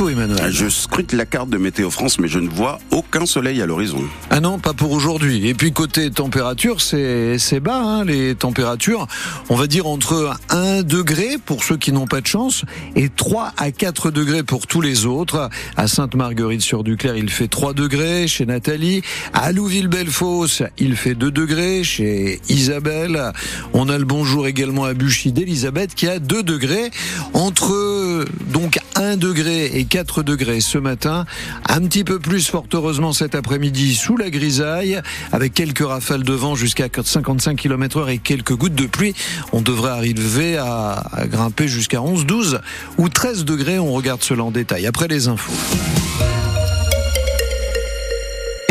infos, Emmanuel. Je scrute la carte de Météo France, mais je ne vois aucun soleil à l'horizon. Ah non, pas pour aujourd'hui. Et puis côté température, c'est bas, hein, les températures. On va dire entre 1 degré pour ceux qui n'ont pas de chance et 3 à 4 degrés pour tous les autres. À Sainte-Marguerite-sur-Duclair, il fait 3 degrés. Chez Nathalie, à Louville-Bellefosse, il fait 2 degrés. Chez Isabelle, on a le bonjour également à Buchy d'Elisabeth qui a 2 degrés. Entre donc 1 degré et 4 degrés ce matin. Un petit peu plus fort heureusement cet après-midi sous la grisaille avec quelques rafales de vent jusqu'à 55 km heure et quelques gouttes de pluie. On devrait arriver à, à grimper jusqu'à 11, 12 ou 13 degrés. On regarde cela en détail après les infos.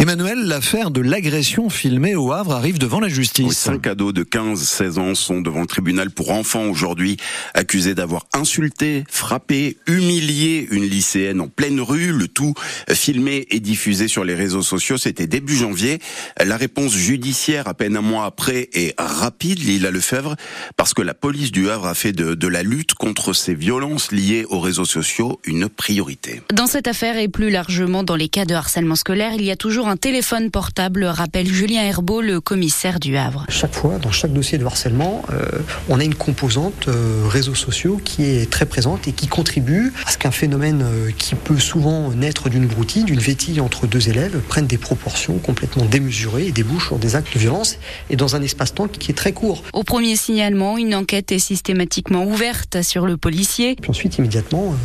Emmanuel, l'affaire de l'agression filmée au Havre arrive devant la justice. cinq ados de 15-16 ans sont devant le tribunal pour enfants aujourd'hui, accusés d'avoir insulté, frappé, humilié une lycéenne en pleine rue. Le tout filmé et diffusé sur les réseaux sociaux. C'était début janvier. La réponse judiciaire, à peine un mois après, est rapide, Lila Lefebvre, parce que la police du Havre a fait de, de la lutte contre ces violences liées aux réseaux sociaux une priorité. Dans cette affaire et plus largement dans les cas de harcèlement scolaire, il y a toujours un téléphone portable, rappelle Julien Herbeau, le commissaire du Havre. Chaque fois, dans chaque dossier de harcèlement, euh, on a une composante euh, réseaux sociaux qui est très présente et qui contribue à ce qu'un phénomène euh, qui peut souvent naître d'une broutille, d'une vétille entre deux élèves, prenne des proportions complètement démesurées et débouche sur des actes de violence et dans un espace-temps qui est très court. Au premier signalement, une enquête est systématiquement ouverte sur le policier. Puis ensuite, immédiatement,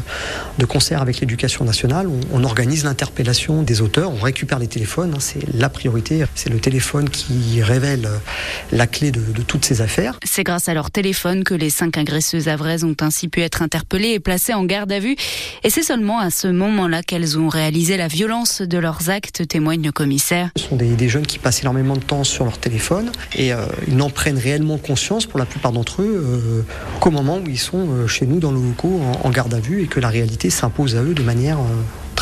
de concert avec l'éducation nationale, on, on organise l'interpellation des auteurs, on récupère les téléphones Hein, c'est la priorité. C'est le téléphone qui révèle la clé de, de toutes ces affaires. C'est grâce à leur téléphone que les cinq agresseuses avraises ont ainsi pu être interpellées et placées en garde à vue. Et c'est seulement à ce moment-là qu'elles ont réalisé la violence de leurs actes, témoigne le commissaire. Ce sont des, des jeunes qui passent énormément de temps sur leur téléphone et euh, ils n'en prennent réellement conscience pour la plupart d'entre eux euh, qu'au moment où ils sont euh, chez nous dans nos locaux en, en, garde à vue et que la réalité s'impose à eux de manière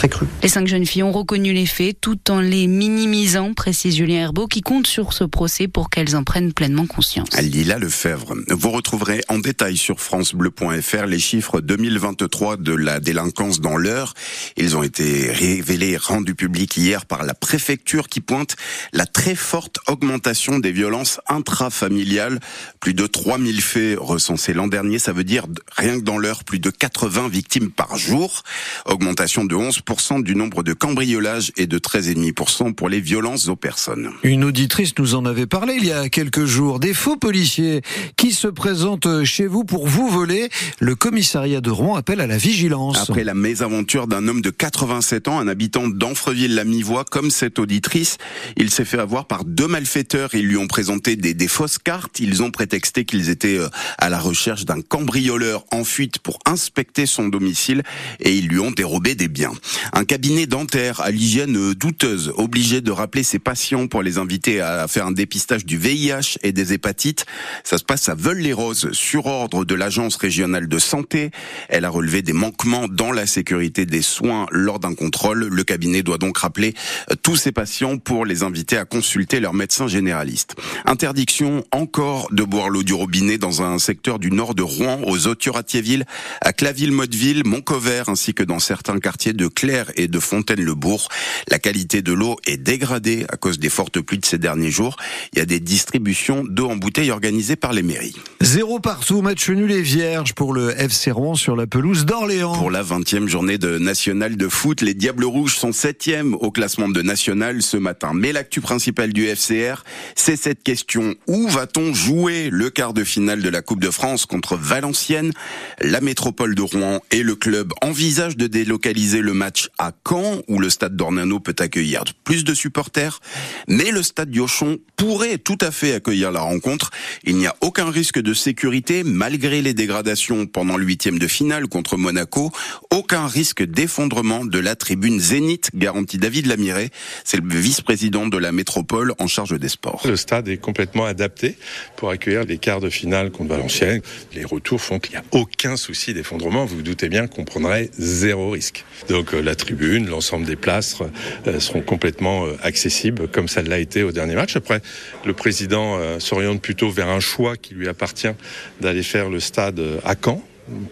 très cru. Les cinq jeunes filles ont reconnu les faits tout en les minimisant, précise Julien Herbeau, qui compte sur ce procès pour qu'elles en prennent pleinement conscience. Lila Lefebvre. Vous retrouverez en détail sur francebleu.fr les chiffres 2023 de la délinquance dans l'heure. Ils ont été révélés, rendus publics hier par la préfecture qui pointe la très forte augmentation des violences intrafamiliales. Plus de 3000 faits recensés l'an dernier. Ça veut dire rien que dans l'heure, plus de 80 victimes par jour. Augmentation de 11 du nombre de cambriolages et de 13,5% pour les violences aux personnes. Une auditrice nous en avait parlé il y a quelques jours. Des faux policiers qui se présentent chez vous pour vous voler. Le commissariat de Rouen appelle à la vigilance. Après la mésaventure d'un homme de 87 ans, un habitant d'Anfreville-la-Mivoie, comme cette auditrice, il s'est fait avoir par deux malfaiteurs. Ils lui ont présenté des, des fausses cartes. Ils ont prétexté qu'ils étaient euh, à la recherche d'un cambrioleur en fuite pour inspecter son domicile et ils lui ont dérobé des biens. Un cabinet dentaire à l'hygiène douteuse, obligé de rappeler ses patients pour les inviter à faire un dépistage du VIH et des hépatites. Ça se passe à Veules-les-Roses, sur ordre de l'agence régionale de santé. Elle a relevé des manquements dans la sécurité des soins lors d'un contrôle. Le cabinet doit donc rappeler tous ses patients pour les inviter à consulter leur médecin généraliste. Interdiction encore de boire l'eau du robinet dans un secteur du nord de Rouen, aux Authieu-Ratiéville, à Claville-Motteville, Montcovert, ainsi que dans certains quartiers de Et de Fontaine-le-Bourg. La qualité de l'eau est dégradée à cause des fortes pluies de ces derniers jours. Il y a des distributions d'eau en bouteille organisées par les mairies. Zéro partout, match nul et vierge pour le FC Rouen sur la pelouse d'Orléans. Pour la 20e journée de National de foot, les Diables Rouges sont 7e au classement de National ce matin. Mais l'actu principal du FCR, c'est cette question. Où va-t-on jouer le quart de finale de la Coupe de France contre Valenciennes? La métropole de Rouen et le club envisagent de délocaliser le match à Caen, où le stade d'Ornano peut accueillir plus de supporters. Mais le stade Diochon pourrait tout à fait accueillir la rencontre. Il n'y a aucun risque de sécurité, malgré les dégradations pendant le huitième de finale contre Monaco. Aucun risque d'effondrement de la tribune Zénith, garantit David Lamiré. C'est le vice-président de la métropole en charge des sports. Le stade est complètement adapté pour accueillir les quarts de finale contre Valenciennes. Les retours font qu'il n'y a aucun souci d'effondrement. Vous vous doutez bien qu'on prendrait zéro risque. Donc la tribune, l'ensemble des places euh, seront complètement euh, accessibles, comme ça l'a été au dernier match. Après, le président euh, s'oriente plutôt vers un choix qui lui appartient d'aller faire le stade à Caen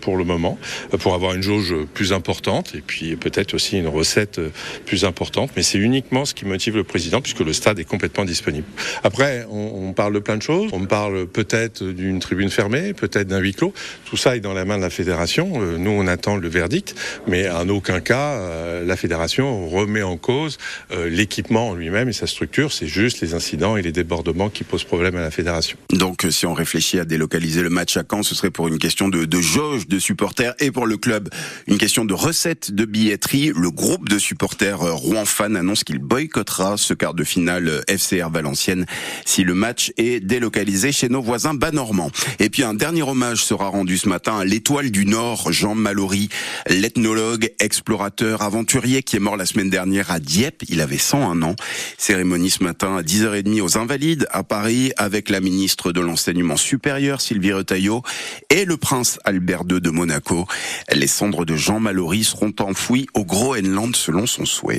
pour le moment, pour avoir une jauge plus importante et puis peut-être aussi une recette plus importante. Mais c'est uniquement ce qui motive le président puisque le stade est complètement disponible. Après, on, parle de plein de choses. On parle peut-être d'une tribune fermée, peut-être d'un huis clos. Tout ça est dans la main de la fédération. Euh, nous, on attend le verdict, mais en aucun cas, euh, la fédération remet en cause euh, l'équipement en lui-même et sa structure. C'est juste les incidents et les débordements qui posent problème à la fédération. Donc, si on réfléchit à délocaliser le match à Caen, ce serait pour une question de, de jauge de supporters et pour le club, une question de recette de billetterie. Le groupe de supporters Rouen Fan annonce qu'il boycottera ce quart de finale FCR Valenciennes si le match est délocalisé chez nos voisins bas normands. Et puis un dernier hommage sera rendu ce matin à l'étoile du Nord, Jean Mallory, l'ethnologue, explorateur, aventurier qui est mort la semaine dernière à Dieppe. Il avait 101 ans. Cérémonie ce matin à 10h30 aux Invalides à Paris avec la ministre de l'enseignement supérieur Sylvie Retailleau et le prince Albert De Monaco. Les cendres de Jean Mallory seront enfouies au Groenland selon son souhait.